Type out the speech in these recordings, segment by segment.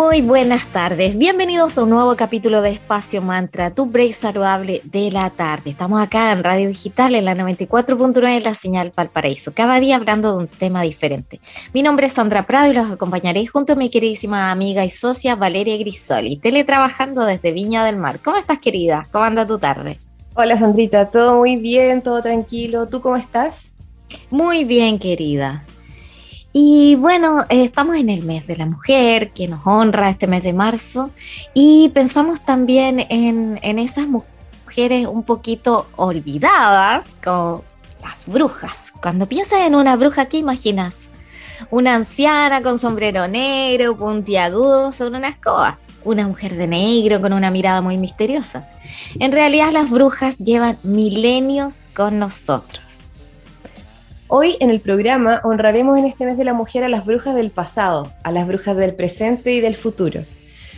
Muy buenas tardes, bienvenidos a un nuevo capítulo de Espacio Mantra, tu break saludable de la tarde. Estamos acá en Radio Digital en la 94.9 la señal Valparaíso, cada día hablando de un tema diferente. Mi nombre es Sandra Prado y los acompañaré junto a mi queridísima amiga y socia Valeria Grisoli, teletrabajando desde Viña del Mar. ¿Cómo estás querida? ¿Cómo anda tu tarde? Hola Sandrita, todo muy bien, todo tranquilo. ¿Tú cómo estás? Muy bien querida. Y bueno, estamos en el mes de la mujer, que nos honra este mes de marzo, y pensamos también en, en esas mujeres un poquito olvidadas, como las brujas. Cuando piensas en una bruja, ¿qué imaginas? Una anciana con sombrero negro, puntiagudo sobre una escoba. Una mujer de negro con una mirada muy misteriosa. En realidad las brujas llevan milenios con nosotros. Hoy en el programa honraremos en este mes de la mujer a las brujas del pasado, a las brujas del presente y del futuro.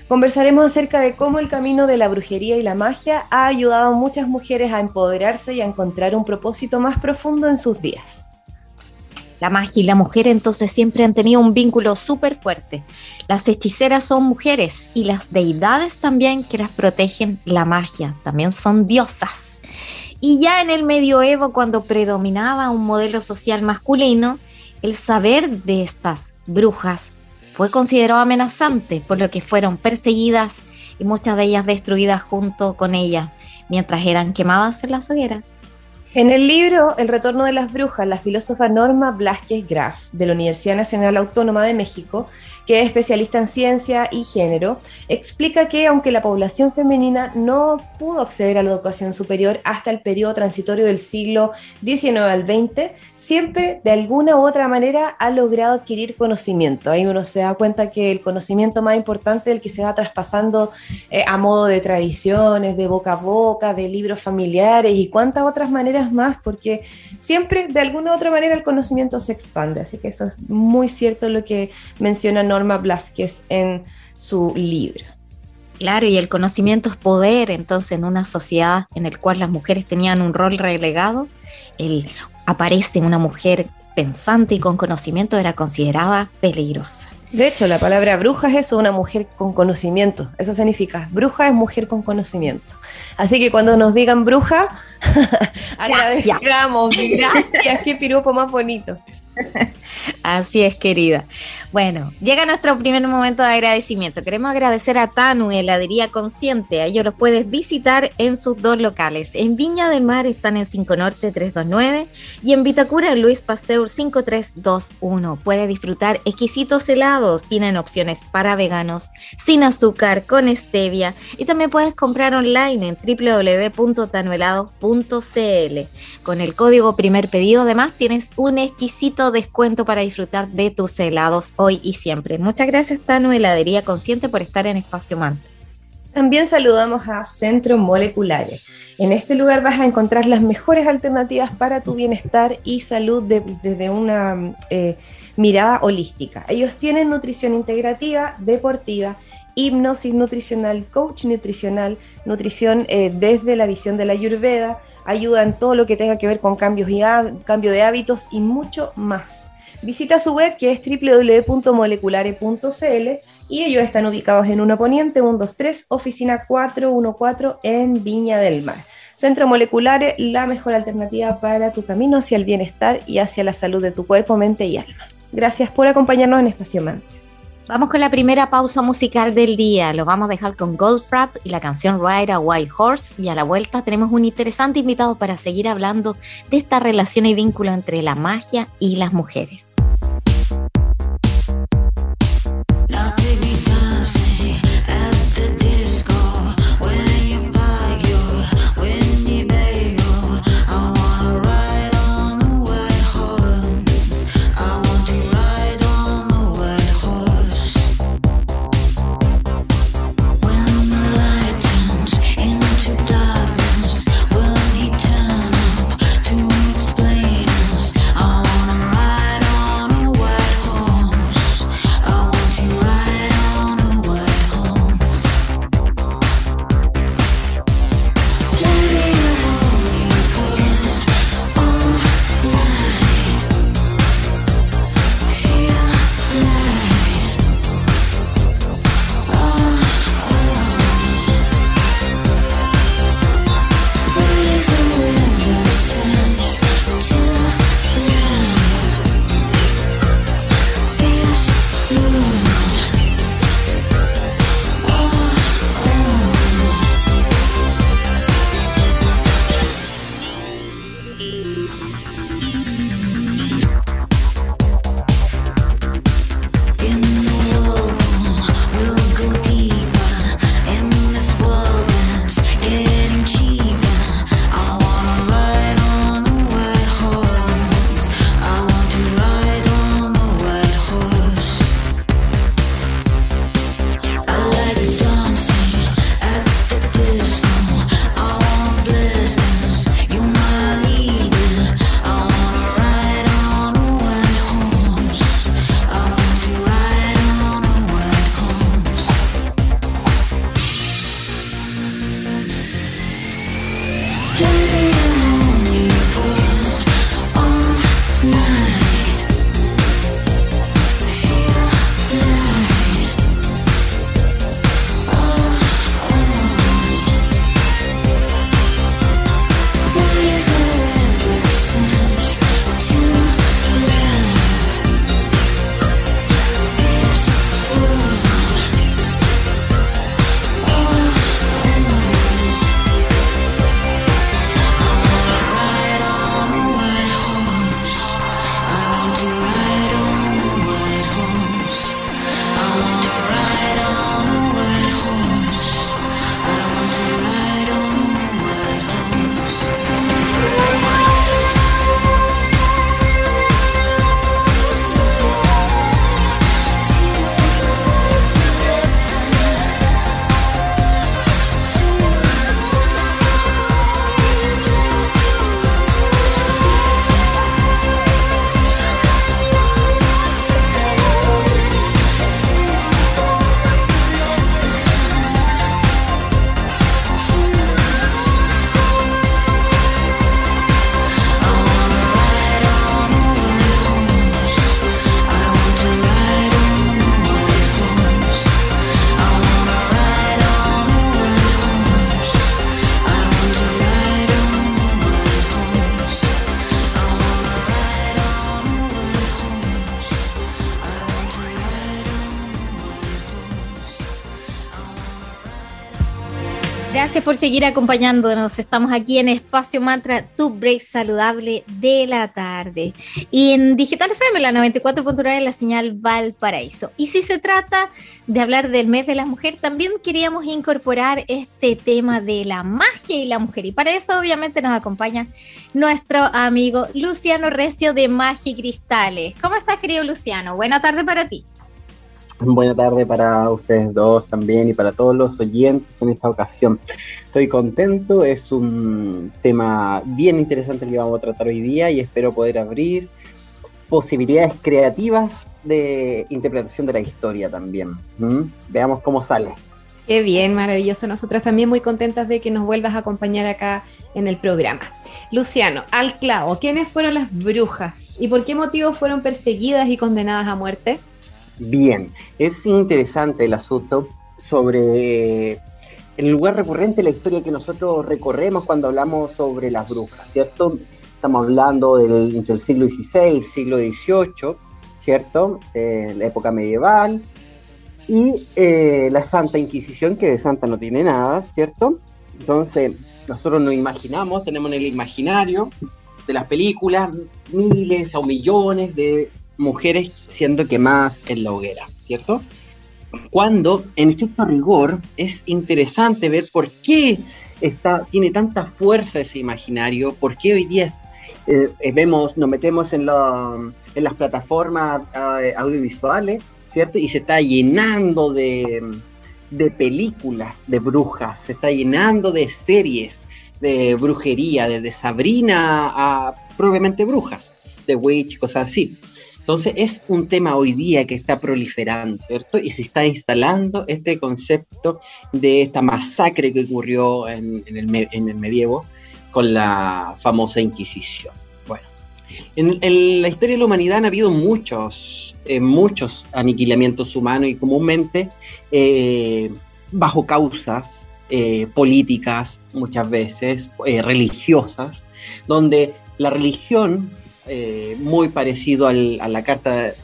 Conversaremos acerca de cómo el camino de la brujería y la magia ha ayudado a muchas mujeres a empoderarse y a encontrar un propósito más profundo en sus días. La magia y la mujer entonces siempre han tenido un vínculo súper fuerte. Las hechiceras son mujeres y las deidades también que las protegen la magia, también son diosas. Y ya en el medioevo, cuando predominaba un modelo social masculino, el saber de estas brujas fue considerado amenazante, por lo que fueron perseguidas y muchas de ellas destruidas junto con ellas, mientras eran quemadas en las hogueras. En el libro El retorno de las brujas, la filósofa Norma Blasquez Graf, de la Universidad Nacional Autónoma de México, que es especialista en ciencia y género, explica que aunque la población femenina no pudo acceder a la educación superior hasta el periodo transitorio del siglo XIX al XX, siempre de alguna u otra manera ha logrado adquirir conocimiento. Ahí uno se da cuenta que el conocimiento más importante es el que se va traspasando eh, a modo de tradiciones, de boca a boca, de libros familiares y cuántas otras maneras más, porque siempre de alguna u otra manera el conocimiento se expande. Así que eso es muy cierto lo que menciona Norma Blasquez en su libro. Claro, y el conocimiento es poder, entonces en una sociedad en la cual las mujeres tenían un rol relegado, el aparece una mujer pensante y con conocimiento era considerada peligrosa. De hecho, la palabra bruja es eso, una mujer con conocimiento. Eso significa, bruja es mujer con conocimiento. Así que cuando nos digan bruja, agradecemos, gracias, qué piropo más bonito. Así es, querida. Bueno, llega nuestro primer momento de agradecimiento. Queremos agradecer a Tanu, heladería consciente. A ellos los puedes visitar en sus dos locales. En Viña del Mar están en 5 Norte 329 y en Vitacura Luis Pasteur 5321. Puedes disfrutar exquisitos helados. Tienen opciones para veganos, sin azúcar, con stevia y también puedes comprar online en www.tanuelado.cl. Con el código primer pedido además tienes un exquisito descuento para disfrutar de tus helados hoy y siempre. Muchas gracias, Tano Heladería Consciente, por estar en Espacio Mantra. También saludamos a Centro Moleculares. En este lugar vas a encontrar las mejores alternativas para tu bienestar y salud desde una eh, mirada holística. Ellos tienen nutrición integrativa, deportiva, hipnosis nutricional, coach nutricional, nutrición eh, desde la visión de la ayurveda, ayuda en todo lo que tenga que ver con cambios y cambio de hábitos y mucho más. Visita su web que es www.moleculare.cl y ellos están ubicados en Uno Poniente 123, oficina 414 en Viña del Mar. Centro Moleculares, la mejor alternativa para tu camino hacia el bienestar y hacia la salud de tu cuerpo, mente y alma. Gracias por acompañarnos en Espacio Mantra. Vamos con la primera pausa musical del día. Lo vamos a dejar con Goldfrapp y la canción Ride a White Horse. Y a la vuelta tenemos un interesante invitado para seguir hablando de esta relación y vínculo entre la magia y las mujeres. Gracias por seguir acompañándonos. Estamos aquí en Espacio Mantra, tu break saludable de la tarde. Y en Digital FM, la 94.9 en la señal Valparaíso. Y si se trata de hablar del mes de la mujer, también queríamos incorporar este tema de la magia y la mujer. Y para eso, obviamente, nos acompaña nuestro amigo Luciano Recio de Magia y Cristales. ¿Cómo estás, querido Luciano? Buena tarde para ti. Buena tarde para ustedes dos también y para todos los oyentes en esta ocasión. Estoy contento, es un tema bien interesante el que vamos a tratar hoy día y espero poder abrir posibilidades creativas de interpretación de la historia también. Veamos cómo sale. Qué bien, maravilloso. Nosotras también muy contentas de que nos vuelvas a acompañar acá en el programa. Luciano, al clavo, ¿quiénes fueron las brujas y por qué motivo fueron perseguidas y condenadas a muerte? Bien, es interesante el asunto sobre el lugar recurrente de la historia que nosotros recorremos cuando hablamos sobre las brujas, ¿cierto? Estamos hablando del, siglo XVI siglo XVIII, ¿cierto? Eh, la época medieval y eh, la Santa Inquisición, que de santa no tiene nada, ¿cierto? Entonces, nosotros nos imaginamos, tenemos en el imaginario de las películas miles o millones de mujeres siendo quemadas en la hoguera, ¿cierto? Cuando en estricto rigor es interesante ver por qué está, tiene tanta fuerza ese imaginario, por qué hoy día eh, eh, vemos, nos metemos en, en las plataformas eh, audiovisuales, ¿cierto? Y se está llenando de, de películas de brujas, se está llenando de series de brujería, desde Sabrina a probablemente brujas, de Witch, cosas así. Entonces es un tema hoy día que está proliferando, ¿cierto? Y se está instalando este concepto de esta masacre que ocurrió en, el, medievo con la famosa Inquisición. Bueno, en, la historia de la humanidad han habido muchos, eh, muchos aniquilamientos humanos y comúnmente eh, bajo causas eh, políticas, muchas veces religiosas, donde la religión eh, muy parecido a la carta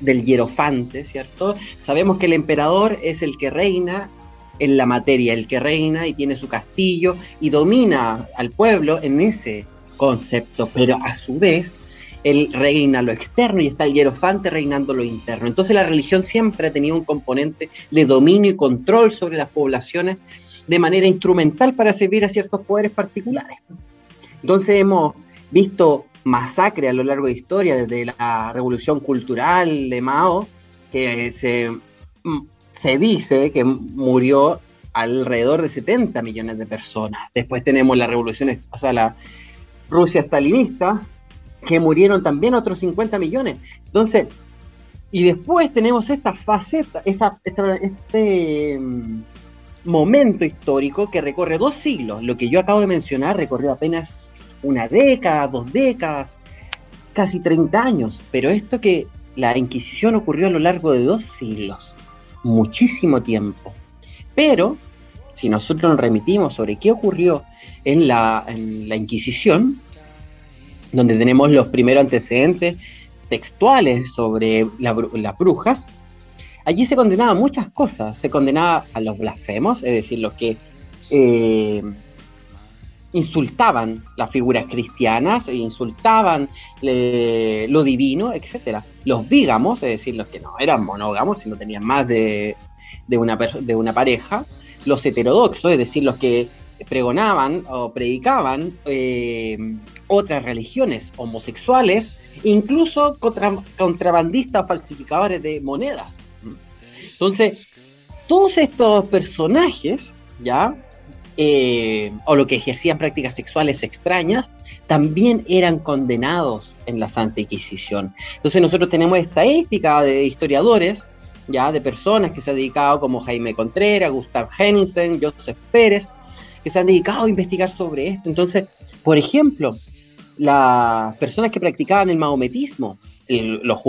del hierofante, ¿cierto? Sabemos que el emperador es el que reina en la materia, el que reina y tiene su castillo y domina al pueblo en ese concepto, pero a su vez él reina lo externo y está el hierofante reinando lo interno. Entonces la religión siempre ha tenido un componente de dominio y control sobre las poblaciones de manera instrumental para servir a ciertos poderes particulares. Entonces hemos visto masacre a lo largo de historia, desde la revolución cultural de Mao, que se, mm, se dice que murió alrededor de 70 millones de personas. Después tenemos la revolución, o sea, la Rusia stalinista, que murieron también otros 50 millones. Entonces, y después tenemos esta faceta, esta, este mm, momento histórico que recorre dos siglos. Lo que yo acabo de mencionar recorrió apenas una década, dos décadas, casi 30 años, pero esto que la Inquisición ocurrió a lo largo de dos siglos, muchísimo tiempo. Pero, si nosotros nos remitimos sobre qué ocurrió en la, Inquisición, donde tenemos los primeros antecedentes textuales sobre las brujas, allí se condenaba muchas cosas. Se condenaba a los blasfemos, es decir, los que eh, insultaban las figuras cristianas, e insultaban lo divino, etc. Los vígamos, es decir, los que no eran monógamos, sino tenían más de, una, de una pareja, los heterodoxos, es decir, los que pregonaban o predicaban eh, otras religiones homosexuales, incluso contrabandistas falsificadores de monedas. Entonces, todos estos personajes, ¿ya? Eh, o lo que ejercían prácticas sexuales extrañas, también eran condenados en la Santa Inquisición. Entonces nosotros tenemos esta ética de historiadores, ya de personas que se han dedicado como Jaime Contreras, Gustav Henningsen, Joseph Pérez, que se han dedicado a investigar sobre esto. Entonces, por ejemplo, las personas que practicaban el maometismo, los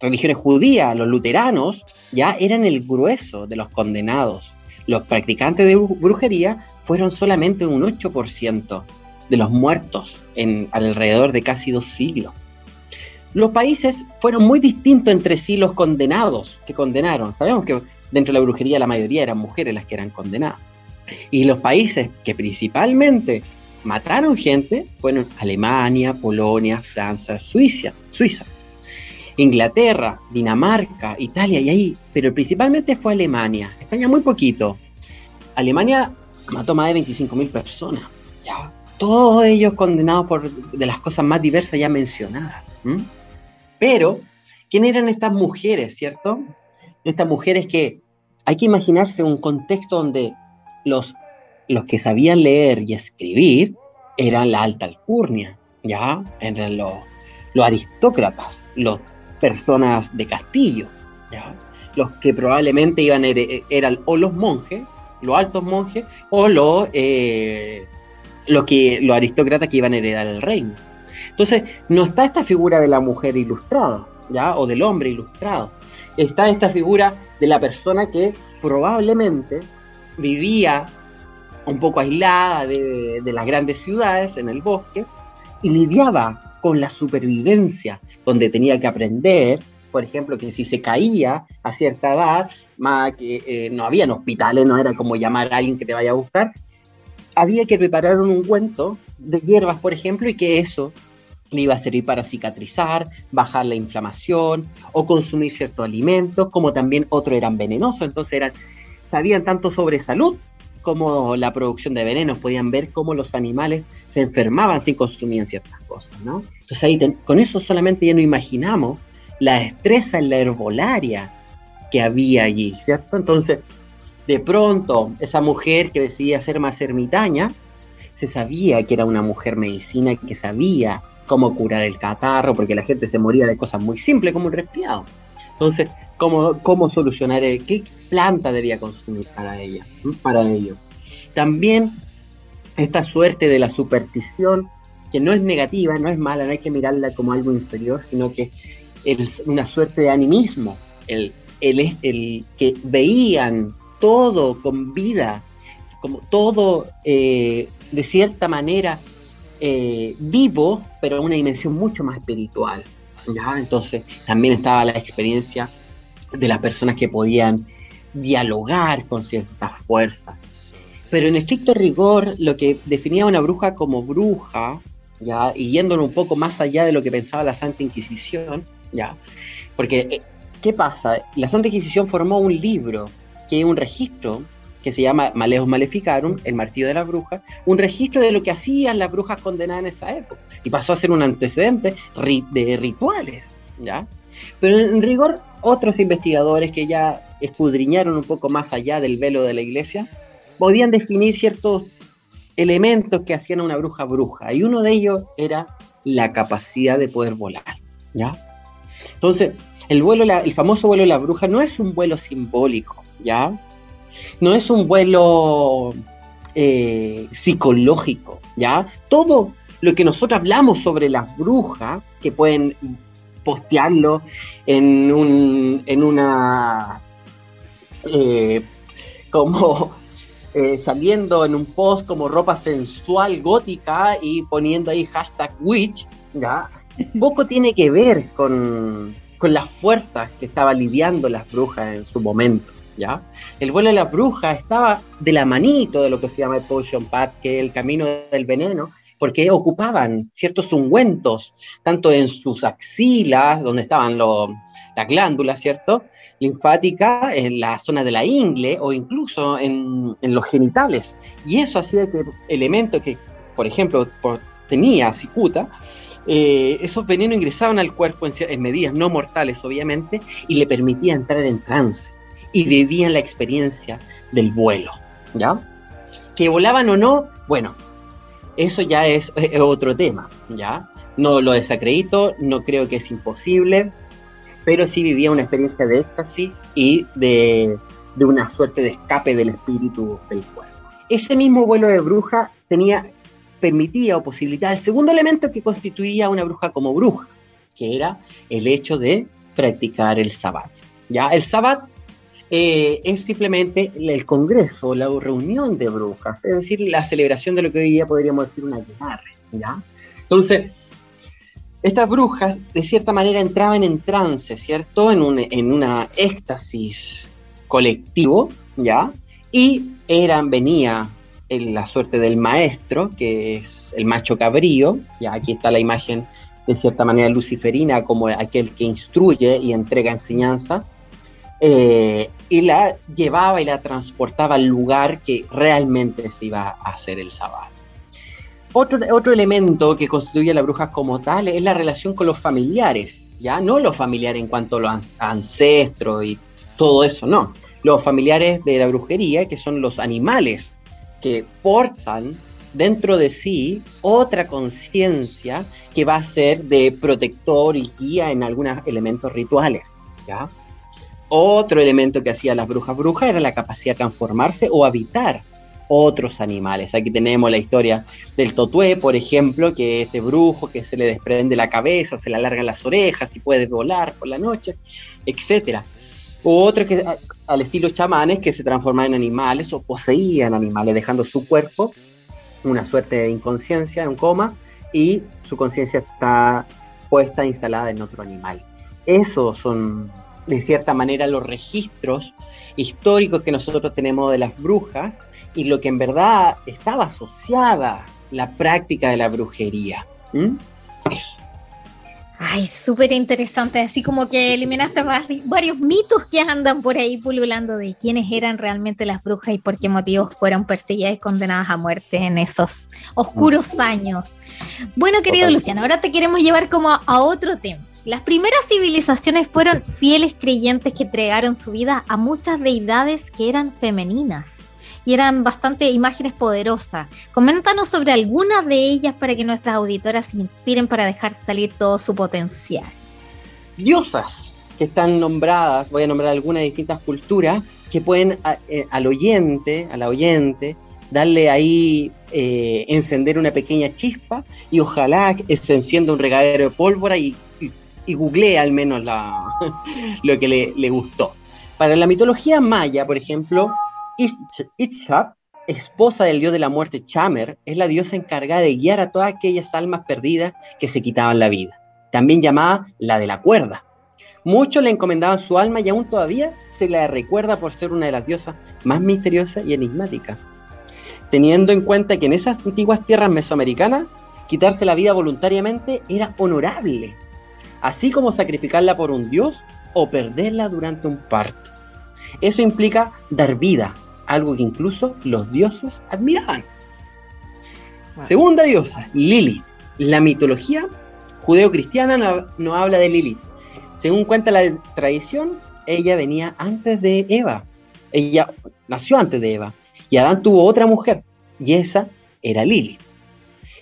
religiones judías, los luteranos, ya eran el grueso de los condenados los practicantes de brujería fueron solamente un 8% de los muertos en alrededor de casi dos siglos. Los países fueron muy distintos entre sí los condenados que condenaron. Sabemos que dentro de la brujería la mayoría eran mujeres las que eran condenadas. Y los países que principalmente mataron gente fueron Alemania, Polonia, Francia, Suiza, Suiza. Inglaterra, Dinamarca, Italia y ahí, pero principalmente fue Alemania. España muy poquito. Alemania mató más de 25.000 personas. Ya, todos ellos condenados por de las cosas más diversas ya mencionadas. Pero, ¿quién eran estas mujeres, cierto? Estas mujeres que hay que imaginarse un contexto donde los, los que sabían leer y escribir eran la alta alcurnia, ¿ya? Eran los, los aristócratas, las personas de castillo, ¿ya? Los que probablemente iban eran o los monjes, los altos monjes, o los, eh, los, que, los aristócratas que iban a heredar el reino. Entonces, no está esta figura de la mujer ilustrada, ¿ya? O del hombre ilustrado. Está esta figura de la persona que probablemente vivía un poco aislada de, las grandes ciudades, en el bosque, y lidiaba con la supervivencia, donde tenía que aprender, por ejemplo, que si se caía a cierta edad, más que eh, no habían hospitales, no era como llamar a alguien que te vaya a buscar, había que preparar un ungüento de hierbas, por ejemplo, y que eso le iba a servir para cicatrizar, bajar la inflamación o consumir ciertos alimentos, como también otros eran venenosos, entonces eran, sabían tanto sobre salud como la producción de venenos, podían ver cómo los animales se enfermaban si consumían ciertas cosas, ¿no? Entonces ahí con eso solamente ya no imaginamos la destreza en la herbolaria que había allí, ¿cierto? Entonces, de pronto, esa mujer que decidía ser más ermitaña, se sabía que era una mujer medicina que sabía cómo curar el catarro, porque la gente se moría de cosas muy simples como un resfriado. Entonces, ¿cómo, cómo solucionar, qué planta debía consumir para ella, para ello? También esta suerte de la superstición, que no es negativa, no es mala, no hay que mirarla como algo inferior, sino que es una suerte de animismo, el, el, el que veían todo con vida, como todo eh, de cierta manera eh, vivo, pero en una dimensión mucho más espiritual. Entonces también estaba la experiencia de las personas que podían dialogar con ciertas fuerzas. Pero en estricto rigor, lo que definía una bruja como bruja, ¿ya? y yéndolo un poco más allá de lo que pensaba la Santa Inquisición, ¿ya? porque eh, ¿qué pasa? La Santa Inquisición formó un libro que es un registro que se llama Maleus Maleficarum, el martillo de las brujas, un registro de lo que hacían las brujas condenadas en esa época, y pasó a ser un antecedente de rituales, ¿ya? Pero en rigor, otros investigadores que ya escudriñaron un poco más allá del velo de la iglesia, podían definir ciertos elementos que hacían a una bruja bruja, y uno de ellos era la capacidad de poder volar, ¿ya? Entonces, el vuelo, el famoso vuelo de la bruja no es un vuelo simbólico, ¿ya? no es un vuelo eh, psicológico, ¿ya? Todo lo que nosotros hablamos sobre las brujas, que pueden postearlo en, un, en una... Eh, como eh, saliendo en un post como ropa sensual gótica y poniendo ahí hashtag witch, ¿ya? Poco tiene que ver con, con las fuerzas que estaba lidiando las brujas en su momento. El vuelo de la bruja estaba de la manito de lo que se llama el potion path, que es el camino del veneno, porque ocupaban ciertos ungüentos, tanto en sus axilas, donde estaban las glándulas, ¿cierto? linfática en la zona de la ingle o incluso en, los genitales. Y eso hacía que elementos que, por ejemplo, tenía cicuta, eh, esos venenos ingresaban al cuerpo en, en, medidas no mortales, obviamente, y le permitía entrar en trance y vivían la experiencia del vuelo, ¿ya? Que volaban o no, bueno, eso ya es, otro tema, ¿ya? No lo desacredito, no creo que es imposible, pero sí vivía una experiencia de éxtasis y de, de una suerte de escape del espíritu del cuerpo. Ese mismo vuelo de bruja tenía, permitía o posibilitaba el segundo elemento que constituía una bruja como bruja, que era el hecho de practicar el sabbat. ¿ya? El sabbat eh, es simplemente el congreso, la reunión de brujas, es decir, la celebración de lo que hoy día podríamos decir una guitarra, ¿ya? Entonces, estas brujas de cierta manera entraban en trance, ¿cierto? En, un, en una éxtasis colectivo, ¿ya? Y eran, venía en la suerte del maestro, que es el macho cabrío, ya aquí está la imagen de cierta manera luciferina como aquel que instruye y entrega enseñanza, eh, y la llevaba y la transportaba al lugar que realmente se iba a hacer el sábado. Otro, otro elemento que constituye a las brujas como tal es la relación con los familiares, ya no los familiares en cuanto a los ancestros y todo eso, no. Los familiares de la brujería, que son los animales que portan dentro de sí otra conciencia que va a ser de protector y guía en algunos elementos rituales, ¿ya? Otro elemento que hacía las brujas brujas era la capacidad de transformarse o habitar otros animales. Aquí tenemos la historia del totué, por ejemplo, que es de brujo que se le desprende la cabeza, se le alargan las orejas y puede volar por la noche, etcétera. Otro que al estilo chamanes que se transforman en animales o poseían animales, dejando su cuerpo una suerte de inconsciencia, un coma, y su conciencia está puesta, instalada en otro animal. Esos son de cierta manera los registros históricos que nosotros tenemos de las brujas y lo que en verdad estaba asociada la práctica de la brujería. Ay, súper interesante, así como que eliminaste varios mitos que andan por ahí pululando de quiénes eran realmente las brujas y por qué motivos fueron perseguidas y condenadas a muerte en esos oscuros años. Bueno, querido Luciano, ahora te queremos llevar como a otro tema. Las primeras civilizaciones fueron fieles creyentes que entregaron su vida a muchas deidades que eran femeninas y eran bastante imágenes poderosas. Coméntanos sobre algunas de ellas para que nuestras auditoras se inspiren para dejar salir todo su potencial. Diosas que están nombradas, voy a nombrar algunas distintas culturas que pueden eh, al oyente, a la oyente, darle ahí, eh, encender una pequeña chispa y ojalá se encienda un regadero de pólvora y y googleé al menos lo que le, gustó. Para la mitología maya, por ejemplo, Itzhak, esposa del dios de la muerte Chamer, es la diosa encargada de guiar a todas aquellas almas perdidas que se quitaban la vida, también llamada la de la cuerda. Muchos le encomendaban su alma y aún todavía se la recuerda por ser una de las diosas más misteriosas y enigmáticas. Teniendo en cuenta que en esas antiguas tierras mesoamericanas, quitarse la vida voluntariamente era honorable así como sacrificarla por un dios o perderla durante un parto. Eso implica dar vida, algo que incluso los dioses admiraban. Segunda diosa, Lilith. La mitología judeocristiana no, no habla de Lilith. Según cuenta la tradición, ella venía antes de Eva. Ella nació antes de Eva. Y Adán tuvo otra mujer. Y esa era Lilith.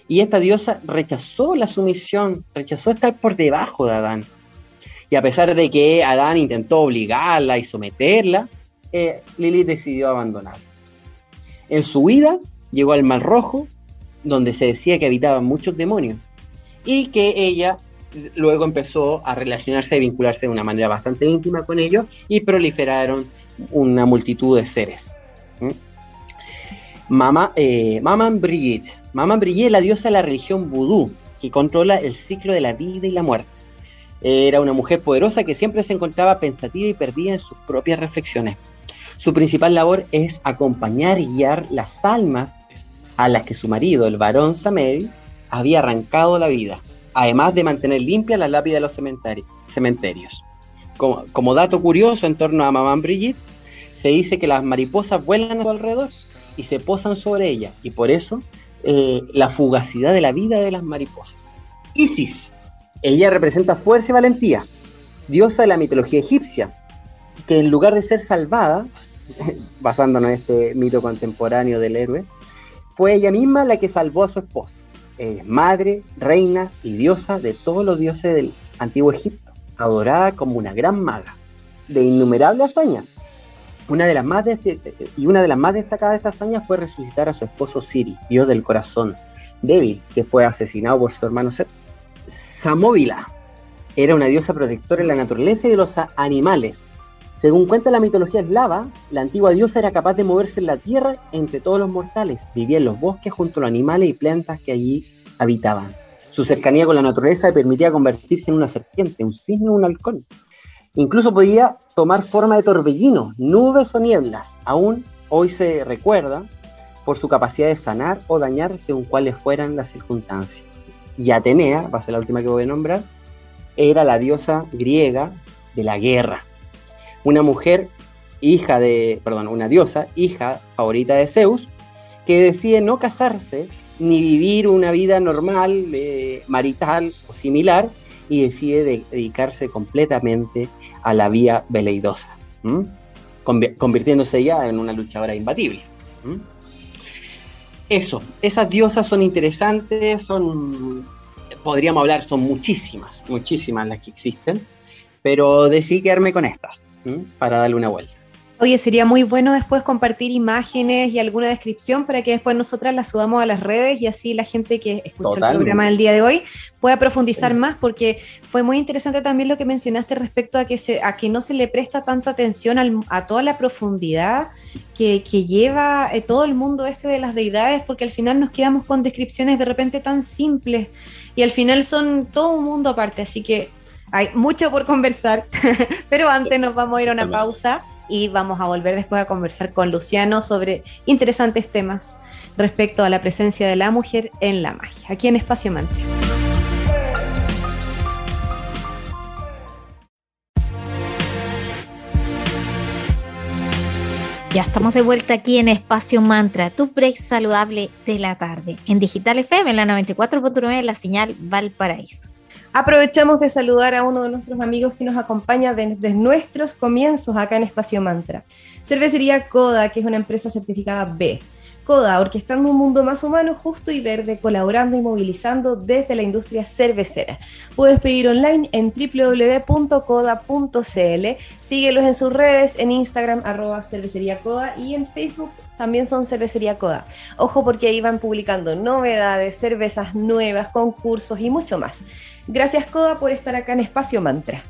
Y esta diosa rechazó la sumisión, rechazó estar por debajo de Adán. Y a pesar de que Adán intentó obligarla y someterla, eh, decidió abandonar. En su vida llegó al Mar Rojo, donde se decía que habitaban muchos demonios, y que ella luego empezó a relacionarse y vincularse de una manera bastante íntima con ellos y proliferaron una multitud de seres. Mama, eh, Brigitte. Maman Brigitte es la diosa de la religión vudú, que controla el ciclo de la vida y la muerte. Era una mujer poderosa que siempre se encontraba pensativa y perdida en sus propias reflexiones. Su principal labor es acompañar y guiar las almas a las que su marido, el varón Samedi, había arrancado la vida, además de mantener limpia la lápida de los cementerios. Como, dato curioso en torno a Maman Brigitte, se dice que las mariposas vuelan a su alrededor y se posan sobre ella. Y por eso eh, la fugacidad de la vida de las mariposas. Isis, ella representa fuerza y valentía, diosa de la mitología egipcia, que en lugar de ser salvada, basándonos en este mito contemporáneo del héroe, fue ella misma la que salvó a su esposo. es madre, reina y diosa de todos los dioses del antiguo Egipto, adorada como una gran maga, de innumerables hazañas, una de las más y una de las más destacadas de estas hazañas fue resucitar a su esposo Siri, dios del corazón, débil, que fue asesinado por su hermano Set. Samóvila era una diosa protectora de la naturaleza y de los animales. Según cuenta la mitología eslava, la antigua diosa era capaz de moverse en la tierra entre todos los mortales, vivía en los bosques junto a los animales y plantas que allí habitaban. Su cercanía con la naturaleza le permitía convertirse en una serpiente, un cisne o un halcón. Incluso podía tomar forma de torbellino, nubes o nieblas, aún hoy se recuerda por su capacidad de sanar o dañar según cuáles fueran las circunstancias. Y Atenea, va a ser la última que voy a nombrar, era la diosa griega de la guerra. Una mujer, hija de, perdón, una diosa, hija favorita de Zeus, que decide no casarse ni vivir una vida normal, eh, marital o similar, y decide dedicarse completamente a la vía veleidosa, convirtiéndose ya en una luchadora imbatible. Eso, esas diosas son interesantes, son, podríamos hablar, son muchísimas, muchísimas las que existen, pero decidí quedarme con estas para darle una vuelta. Oye, sería muy bueno después compartir imágenes y alguna descripción para que después nosotras las subamos a las redes y así la gente que escucha el programa del día de hoy pueda profundizar más porque fue muy interesante también lo que mencionaste respecto a que, se, a que no se le presta tanta atención a toda la profundidad que, que lleva eh, todo el mundo este de las deidades porque al final nos quedamos con descripciones de repente tan simples y al final son todo un mundo aparte, así que hay mucho por conversar, pero antes nos vamos a ir a una pausa y vamos a volver después a conversar con Luciano sobre interesantes temas respecto a la presencia de la mujer en la magia, aquí en Espacio Mantra. Ya estamos de vuelta aquí en Espacio Mantra, tu break saludable de la tarde, en Digital FM, en la 94.9, la señal Valparaíso. Aprovechamos de saludar a uno de nuestros amigos que nos acompaña desde nuestros comienzos acá en Espacio Mantra. Cervecería Coda, que es una empresa certificada B. Coda, orquestando un mundo más humano, justo y verde, colaborando y movilizando desde la industria cervecera. Puedes pedir online en www.coda.cl. Síguelos en sus redes, en Instagram, arroba cervecería Coda y en Facebook también son Cervecería Coda. Ojo porque ahí van publicando novedades, cervezas nuevas, concursos y mucho más. Gracias Coda por estar acá en Espacio Mantra.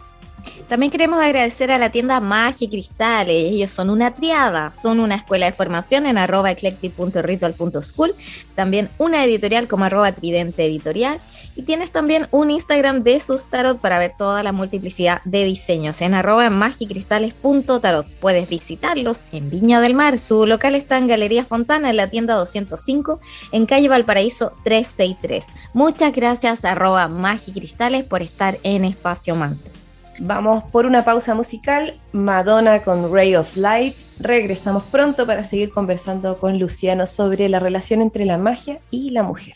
También queremos agradecer a la tienda Magia Cristales. Ellos son una triada, son una escuela de formación en arroba eclectic.ritual.school, también una editorial como arroba tridente editorial y tienes también un Instagram de sus tarot para ver toda la multiplicidad de diseños en arroba magicristales.tarot. Puedes visitarlos en Viña del Mar. Su local está en Galería Fontana en la tienda 205 en calle Valparaíso 363. Muchas gracias arroba magicristales por estar en Espacio Mantra. Vamos por una pausa musical, Madonna con Ray of Light. Regresamos pronto para seguir conversando con Luciano sobre la relación entre la magia y la mujer.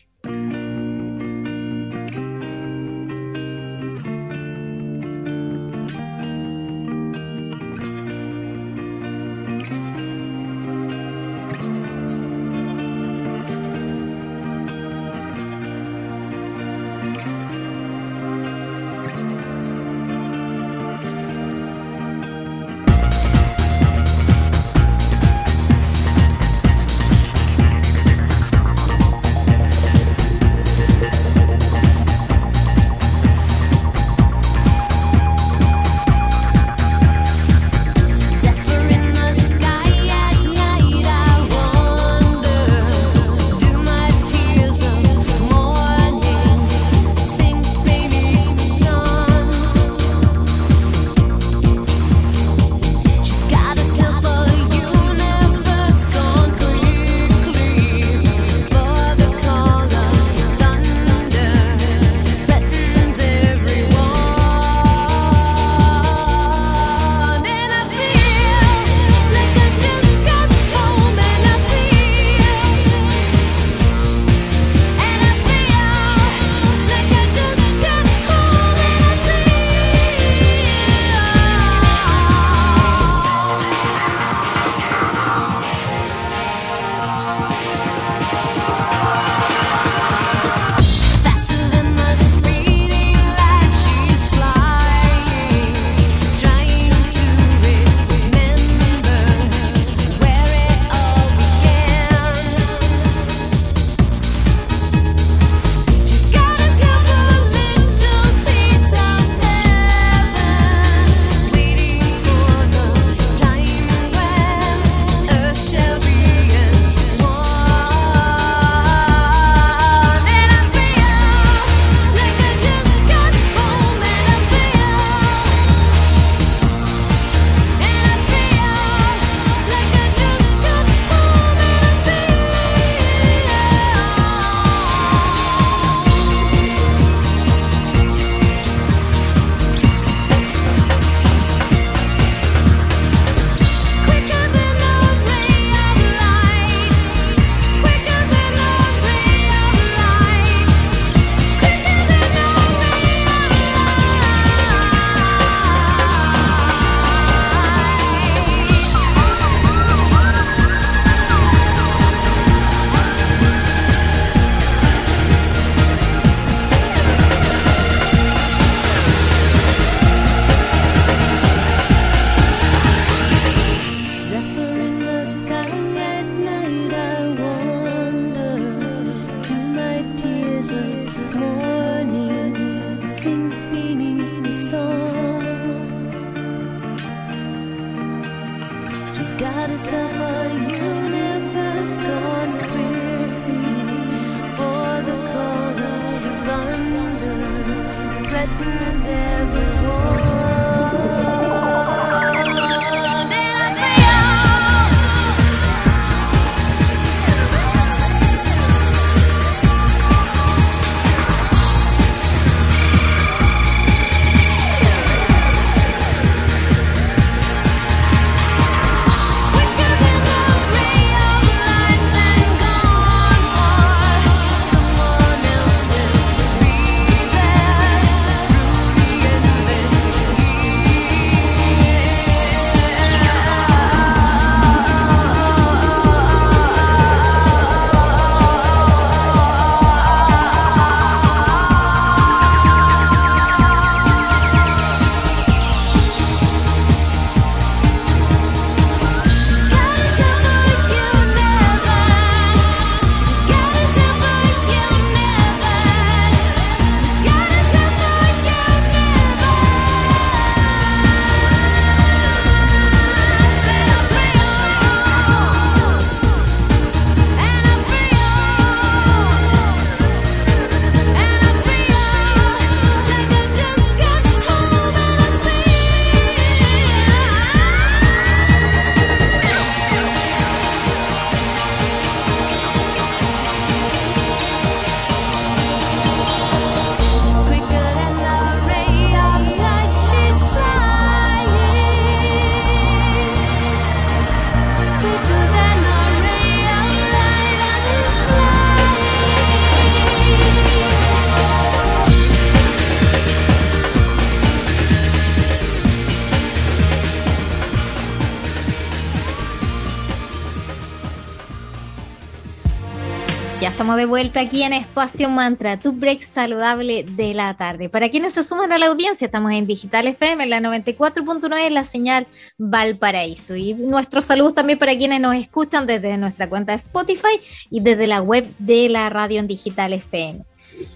De vuelta aquí en Espacio Mantra, tu break saludable de la tarde. Para quienes se suman a la audiencia, estamos en Digital FM, en la 94.9 en la señal Valparaíso. Y nuestros saludos también para quienes nos escuchan desde nuestra cuenta de Spotify y desde la web de la radio en Digital FM.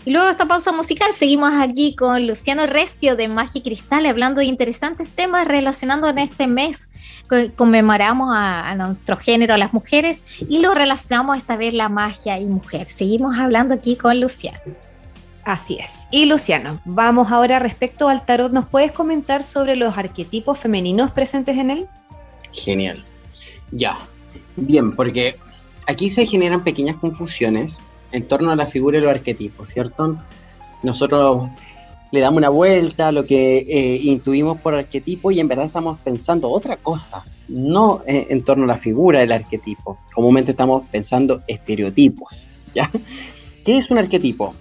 Y luego de esta pausa musical seguimos aquí con Luciano Recio de Magia Cristal hablando de interesantes temas relacionando en este mes conmemoramos a, nuestro género, a las mujeres, y lo relacionamos esta vez la magia y mujer. Seguimos hablando aquí con Luciano. Así es. Y Luciano, vamos ahora respecto al tarot. ¿Nos puedes comentar sobre los arquetipos femeninos presentes en él? Genial. Ya. Bien, porque aquí se generan pequeñas confusiones en torno a la figura y los arquetipos, ¿cierto? Nosotros le damos una vuelta a lo que eh, intuimos por arquetipo y en verdad estamos pensando otra cosa, no en, torno a la figura del arquetipo. Comúnmente estamos pensando estereotipos. ¿ya? ¿Qué es un arquetipo?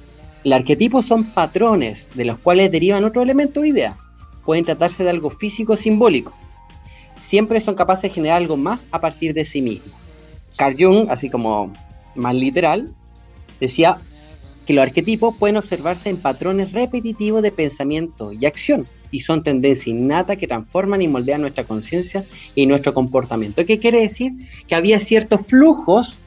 El arquetipo son patrones de los cuales derivan otro elemento o idea. Pueden tratarse de algo físico o simbólico. Siempre son capaces de generar algo más a partir de sí mismos. Carl Jung, así como más literal, decía, que los arquetipos pueden observarse en patrones repetitivos de pensamiento y acción y son tendencias innatas que transforman y moldean nuestra conciencia y nuestro comportamiento. ¿Qué quiere decir? Que había ciertos flujos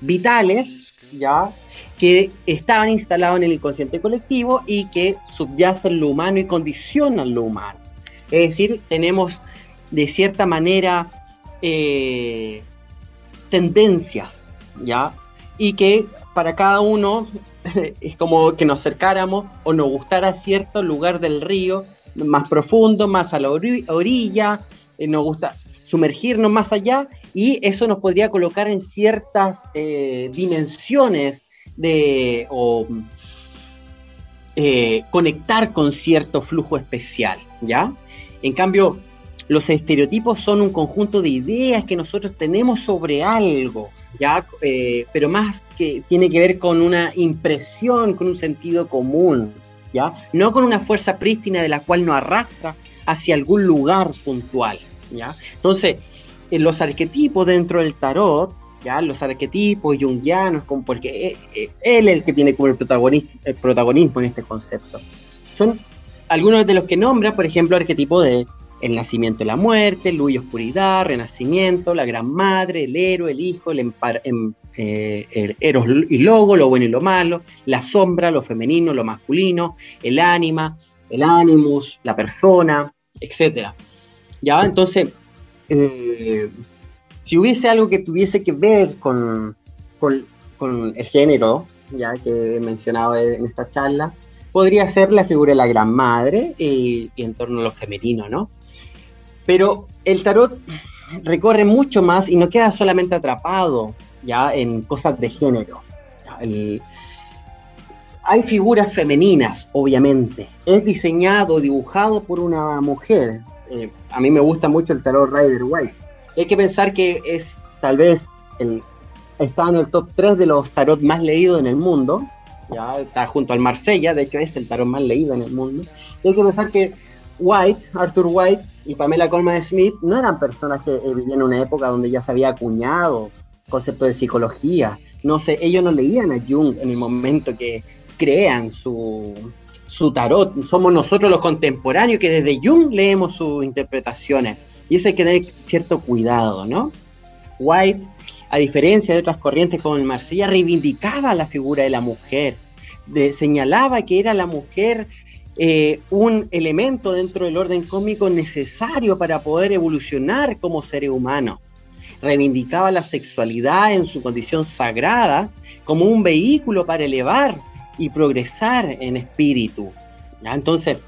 vitales, ¿ya? que estaban instalados en el inconsciente colectivo y que subyacen lo humano y condicionan lo humano. Es decir, tenemos de cierta manera eh, tendencias, ¿ya? Y que para cada uno es como que nos acercáramos o nos gustara cierto lugar del río, más profundo, más a la orilla, eh, nos gusta sumergirnos más allá y eso nos podría colocar en ciertas eh, dimensiones de o eh, conectar con cierto flujo especial, ¿ya? En cambio, los estereotipos son un conjunto de ideas que nosotros tenemos sobre algo, ¿ya? Eh, pero más que tiene que ver con una impresión, con un sentido común, ¿ya? No con una fuerza prístina de la cual nos arrastra hacia algún lugar puntual, ¿ya? Entonces, en los arquetipos dentro del tarot, ¿ya? Los arquetipos jungianos, como porque él es el que tiene como el protagonismo, el protagonismo en este concepto. Son algunos de los que nombra, por ejemplo, arquetipo de el nacimiento y la muerte, luz y oscuridad, renacimiento, la gran madre, el héroe, el hijo, el, em, eh, el y logo, lo bueno y lo malo, la sombra, lo femenino, lo masculino, el ánima, el animus, la persona, etc. ¿Ya? Entonces, eh, si hubiese algo que tuviese que ver con, con, el género, ya que he mencionado en esta charla, podría ser la figura de la gran madre y, en torno a lo femenino, ¿no? Pero el tarot recorre mucho más y no queda solamente atrapado ya en cosas de género. hay figuras femeninas, obviamente. Es diseñado, dibujado por una mujer. Eh, a mí me gusta mucho el tarot Rider White. Hay que pensar que es tal vez el, está en el top 3 de los tarot más leídos en el mundo. Ya está junto al Marsella, de hecho es el tarot más leído en el mundo. hay que pensar que White, Arthur White y Pamela Coleman Smith no eran personas que vivían en una época donde ya se había acuñado concepto de psicología. No sé, ellos no leían a Jung en el momento que crean su, su tarot. Somos nosotros los contemporáneos que desde Jung leemos sus interpretaciones. Y eso hay que tener cierto cuidado, ¿no? White, a diferencia de otras corrientes como el Marsella, reivindicaba la figura de la mujer, señalaba que era la mujer eh, un elemento dentro del orden cósmico necesario para poder evolucionar como ser humano. Reivindicaba la sexualidad en su condición sagrada como un vehículo para elevar y progresar en espíritu. Entonces,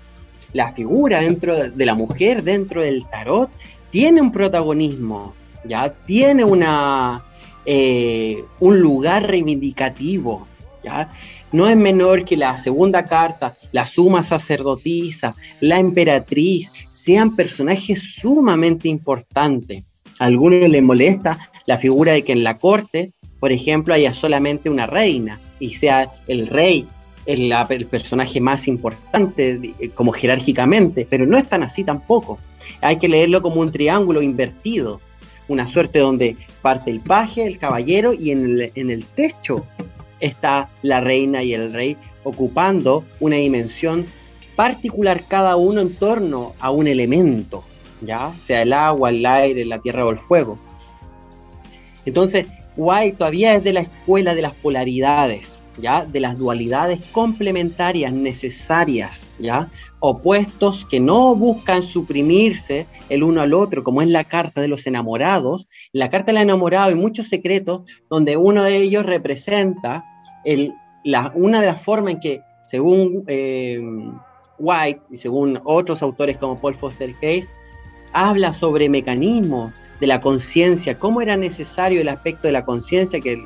la figura dentro de la mujer, dentro del tarot, tiene un protagonismo, ya tiene una, eh, un lugar reivindicativo, ¿ya? No es menor que la segunda carta, la suma sacerdotisa, la emperatriz, sean personajes sumamente importantes. A algunos les molesta la figura de que en la corte, por ejemplo, haya solamente una reina y sea el rey el, el personaje más importante como jerárquicamente, pero no es tan así tampoco. Hay que leerlo como un triángulo invertido una suerte donde parte el paje, el caballero y en el, en el techo está la reina y el rey ocupando una dimensión particular cada uno en torno a un elemento, ya sea el agua, el aire, la tierra o el fuego. Entonces, White todavía es de la escuela de las polaridades, ¿ya? De las dualidades complementarias necesarias, ¿ya? Opuestos que no buscan suprimirse el uno al otro, como es la carta de los enamorados. En la carta de los enamorados hay muchos secretos donde uno de ellos representa el, la, una de las formas en que, según eh, White y según otros autores como Paul Foster Case, habla sobre mecanismos de la conciencia, cómo era necesario el aspecto de la conciencia que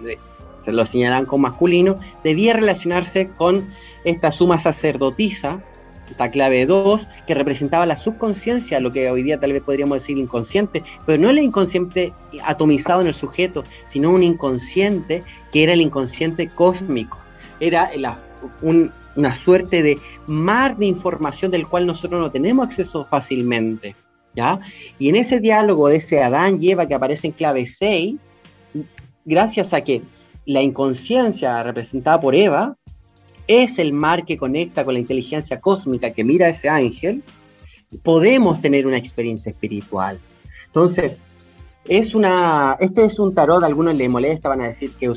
se lo señalan como masculino, debía relacionarse con esta suma sacerdotisa, esta clave 2, que representaba la subconsciencia, lo que hoy día tal vez podríamos decir inconsciente, pero no el inconsciente atomizado en el sujeto, sino un inconsciente que era el inconsciente cósmico. Era una suerte de mar de información del cual nosotros no tenemos acceso fácilmente. ¿ya? Y en ese diálogo de ese Adán y Eva que aparece en clave 6, gracias a que la inconsciencia representada por Eva es el mar que conecta con la inteligencia cósmica que mira a ese ángel, podemos tener una experiencia espiritual. Entonces, es una, este es un tarot, a algunos les molesta, van a decir que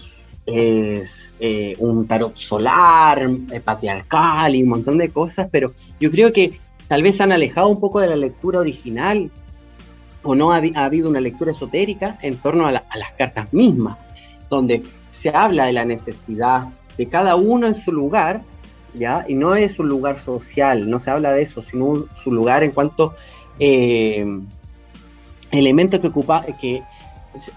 es, eh, un tarot solar, eh, patriarcal y un montón de cosas, pero yo creo que tal vez han alejado un poco de la lectura original o no ha, habido una lectura esotérica en torno a, a las cartas mismas, donde se habla de la necesidad de cada uno en su lugar, ¿ya? Y no es un lugar social, no se habla de eso, sino su lugar en cuanto eh, elementos que ocupa, que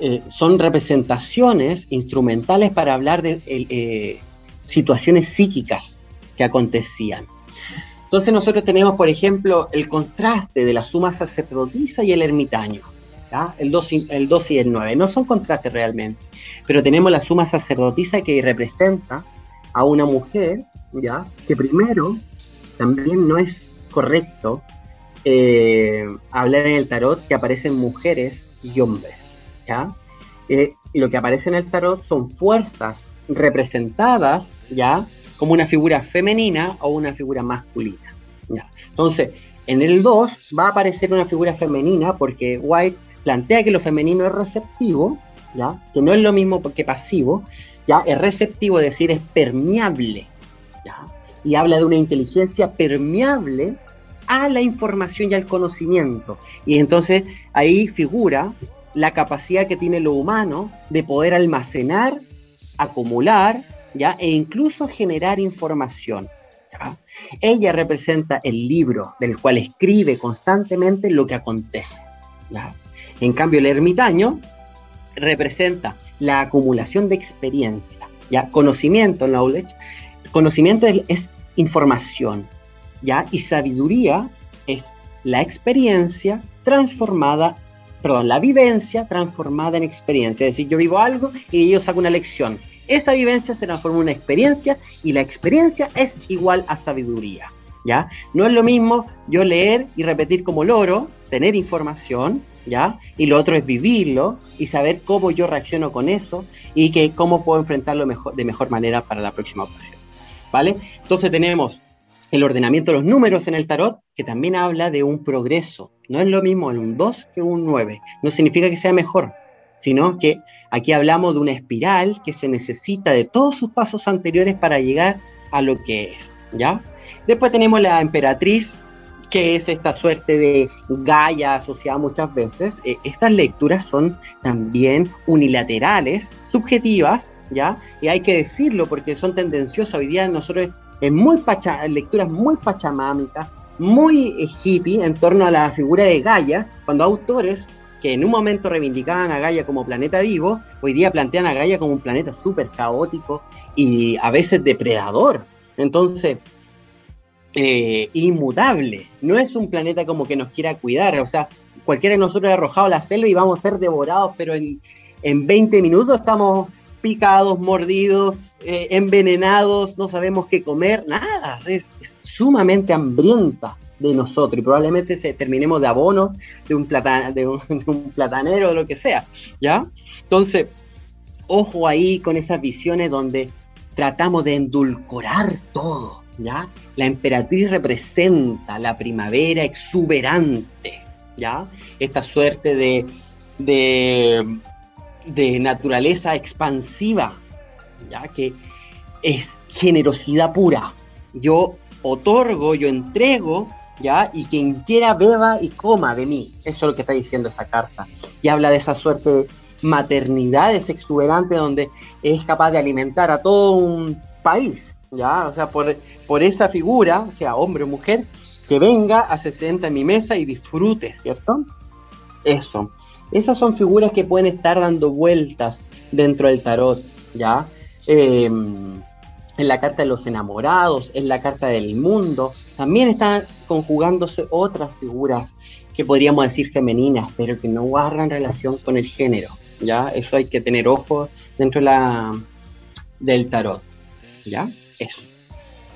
eh, son representaciones instrumentales para hablar de eh, situaciones psíquicas que acontecían. Entonces nosotros tenemos, por ejemplo, el contraste de la suma sacerdotisa y el ermitaño. El 2, el 2 y el 9. No son contrastes realmente, pero tenemos la suma sacerdotisa que representa a una mujer, ¿ya? Que primero también no es correcto eh, hablar en el tarot que aparecen mujeres y hombres, ¿ya? Eh, lo que aparece en el tarot son fuerzas representadas, ¿ya? Como una figura femenina o una figura masculina, ¿ya? Entonces, en el 2 va a aparecer una figura femenina porque White plantea que lo femenino es receptivo, ¿ya? que no es lo mismo que pasivo, ya es receptivo, es decir, es permeable, ¿ya? y habla de una inteligencia permeable a la información y al conocimiento. Y entonces ahí figura la capacidad que tiene lo humano de poder almacenar, acumular, ¿ya? e incluso generar información. Ella representa el libro del cual escribe constantemente lo que acontece. En cambio, el ermitaño representa la acumulación de experiencia, ¿ya? conocimiento, knowledge. Conocimiento es, información, ¿ya? y sabiduría es la experiencia transformada, perdón, la vivencia transformada en experiencia. Es decir, yo vivo algo y yo saco una lección. Esa vivencia se transforma en experiencia y la experiencia es igual a sabiduría. ¿Ya? No es lo mismo yo leer y repetir como loro, tener información, ¿ya? Y lo otro es vivirlo y saber cómo yo reacciono con eso y que cómo puedo enfrentarlo mejor, de mejor manera para la próxima ocasión, ¿vale? Entonces tenemos el ordenamiento de los números en el tarot, que también habla de un progreso. No es lo mismo un 2 que un 9. No significa que sea mejor, sino que aquí hablamos de una espiral que se necesita de todos sus pasos anteriores para llegar a lo que es, ¿ya? Después tenemos la emperatriz, que es esta suerte de Gaia asociada muchas veces. Eh, estas lecturas son también unilaterales, subjetivas, ¿ya? Y hay que decirlo porque son tendenciosas. Hoy día nosotros es muy pacha, lecturas muy pachamámicas, muy eh, hippie en torno a la figura de Gaia, cuando autores que en un momento reivindicaban a Gaia como planeta vivo, hoy día plantean a Gaia como un planeta súper caótico y a veces depredador. Entonces, eh, inmutable. No es un planeta como que nos quiera cuidar. O sea, cualquiera de nosotros ha arrojado la selva y vamos a ser devorados, pero en, en 20 minutos estamos picados, mordidos, eh, envenenados, no sabemos qué comer, nada, es, sumamente hambrienta de nosotros y probablemente se terminemos de abono de un, de, un, de platanero o lo que sea, ¿ya? Entonces, ojo ahí con esas visiones donde tratamos de endulcorar todo, ¿ya? La emperatriz representa la primavera exuberante, ¿ya? Esta suerte de, de naturaleza expansiva, ya que es generosidad pura. Yo otorgo, yo entrego, ya, y quien quiera beba y coma de mí. Eso es lo que está diciendo esa carta. Y habla de esa suerte de maternidades exuberante donde es capaz de alimentar a todo un país, ya, o sea, por, por esa figura, sea hombre o mujer, que venga, a se sienta en mi mesa y disfrute, ¿cierto? Eso. Esas son figuras que pueden estar dando vueltas dentro del tarot, ¿ya? Em, en la carta de los enamorados, en la carta del mundo, también están conjugándose otras figuras que podríamos decir femeninas, pero que no guardan relación con el género, ¿ya? Eso hay que tener ojo dentro la, del tarot, ¿ya?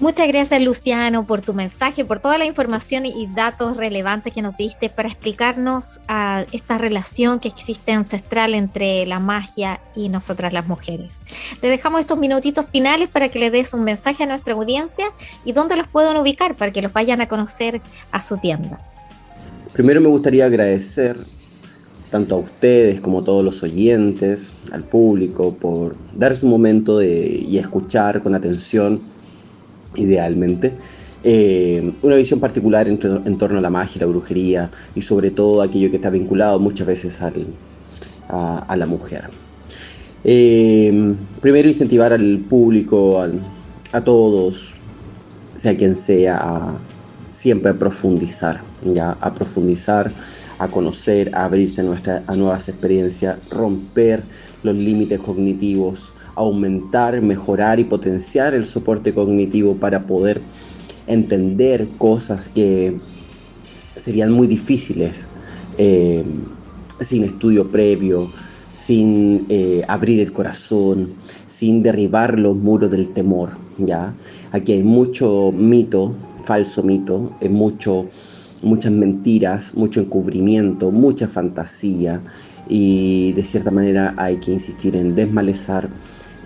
Muchas gracias Luciano por tu mensaje, por toda la información y datos relevantes que nos diste para explicarnos a esta relación que existe ancestral entre la magia y nosotras las mujeres. Te dejamos estos minutitos finales para que le des un mensaje a nuestra audiencia y dónde los pueden ubicar para que los vayan a conocer a su tienda. Primero me gustaría agradecer tanto a ustedes como a todos los oyentes, al público, por darse un momento de, y escuchar con atención idealmente. Eh, una visión particular en, torno a la magia, la brujería y sobre todo aquello que está vinculado muchas veces a, la mujer. Eh, primero incentivar al público, a todos, sea quien sea, a siempre profundizar, ya a profundizar, a conocer, a abrirse a, a nuevas experiencias, romper los límites cognitivos, aumentar, mejorar y potenciar el soporte cognitivo para poder entender cosas que serían muy difíciles eh, sin estudio previo, sin eh, abrir el corazón, sin derribar los muros del temor. ¿ya? Aquí hay mucho mito, falso mito, hay mucho, muchas mentiras, mucho encubrimiento, mucha fantasía y de cierta manera hay que insistir en desmalezar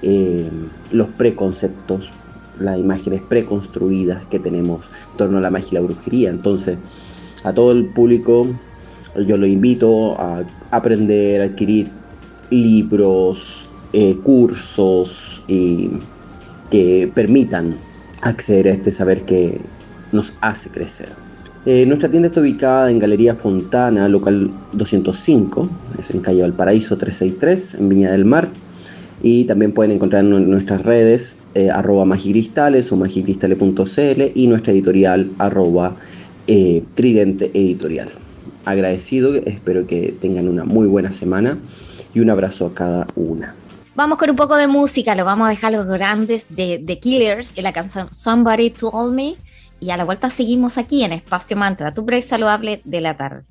eh, los preconceptos, las imágenes preconstruidas que tenemos en torno a la magia y la brujería. Entonces, a todo el público yo lo invito a aprender, a adquirir libros, eh, cursos y que permitan acceder a este saber que nos hace crecer. Eh, nuestra tienda está ubicada en Galería Fontana, local 205, es en calle Valparaíso 363, en Viña del Mar. Y también pueden encontrar en nuestras redes eh, arroba magicristales o magicristales.cl y nuestra editorial arroba eh, tridente editorial. Agradecido, espero que tengan una muy buena semana y un abrazo a cada una. Vamos con un poco de música, lo vamos a dejar los grandes de The Killers, en la canción Somebody Told Me. Y a la vuelta seguimos aquí en Espacio Mantra, tu break saludable de la tarde.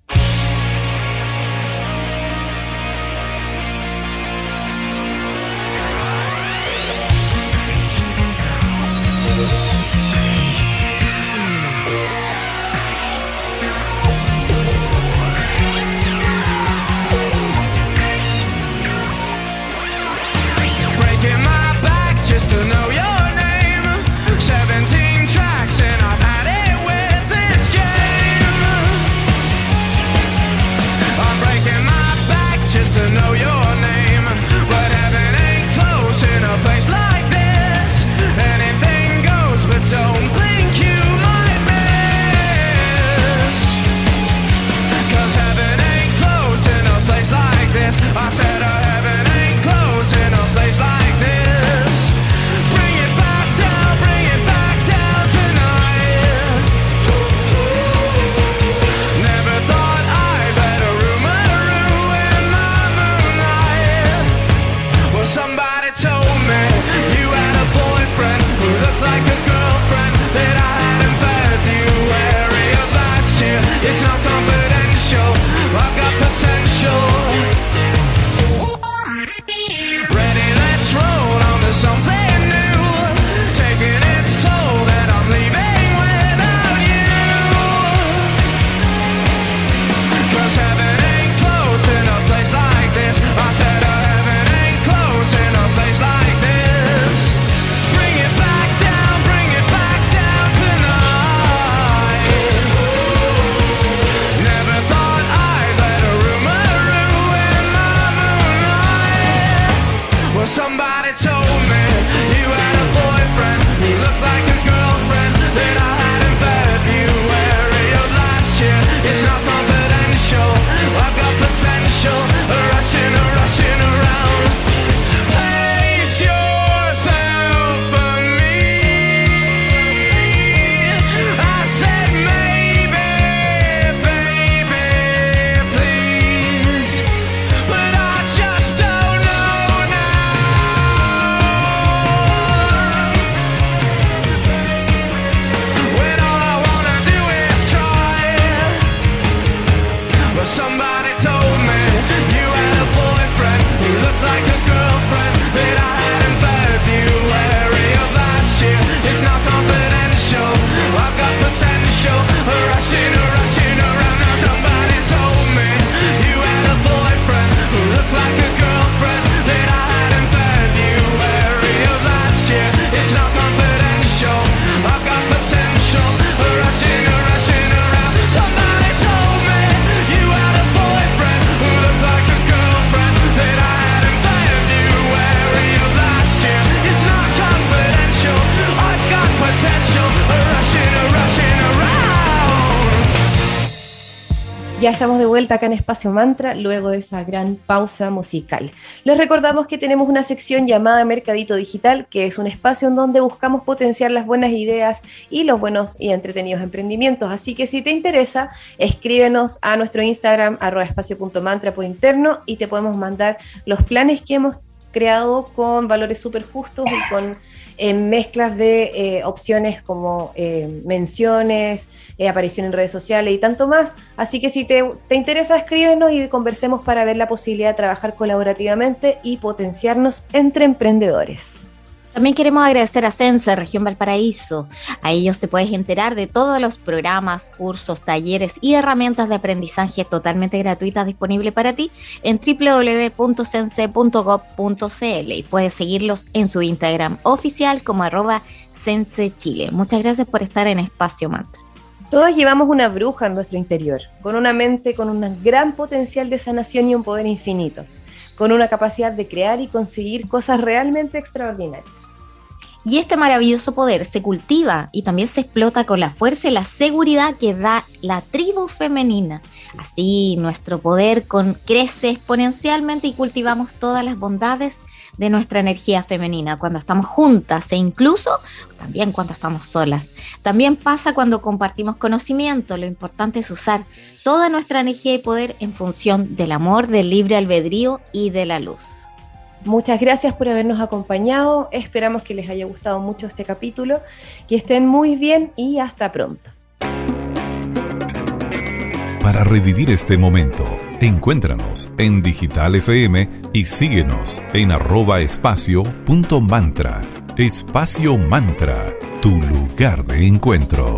Vuelta acá en Espacio Mantra luego de esa gran pausa musical. Les recordamos que tenemos una sección llamada Mercadito Digital, que es un espacio en donde buscamos potenciar las buenas ideas y los buenos y entretenidos emprendimientos. Así que si te interesa, escríbenos a nuestro Instagram espacio.mantra por interno y te podemos mandar los planes que hemos creado con valores súper justos y con en mezclas de eh, opciones como eh, menciones, eh, aparición en redes sociales y tanto más. Así que si te, te, interesa, escríbenos y conversemos para ver la posibilidad de trabajar colaborativamente y potenciarnos entre emprendedores. También queremos agradecer a Sense, Región Valparaíso. A ellos te puedes enterar de todos los programas, cursos, talleres y herramientas de aprendizaje totalmente gratuitas disponibles para ti en www.sense.gov.cl y puedes seguirlos en su Instagram oficial como arroba Sense Chile. Muchas gracias por estar en Espacio Mantra. Todos llevamos una bruja en nuestro interior, con una mente con un gran potencial de sanación y un poder infinito, con una capacidad de crear y conseguir cosas realmente extraordinarias. Y este maravilloso poder se cultiva y también se explota con la fuerza y la seguridad que da la tribu femenina. Así nuestro poder crece exponencialmente y cultivamos todas las bondades de nuestra energía femenina cuando estamos juntas e incluso también cuando estamos solas. También pasa cuando compartimos conocimiento. Lo importante es usar toda nuestra energía y poder en función del amor, del libre albedrío y de la luz. Muchas gracias por habernos acompañado. Esperamos que les haya gustado mucho este capítulo. Que estén muy bien y hasta pronto. Para revivir este momento, encuéntranos en Digital FM y síguenos en arroba espacio punto mantra. Espacio Mantra, tu lugar de encuentro.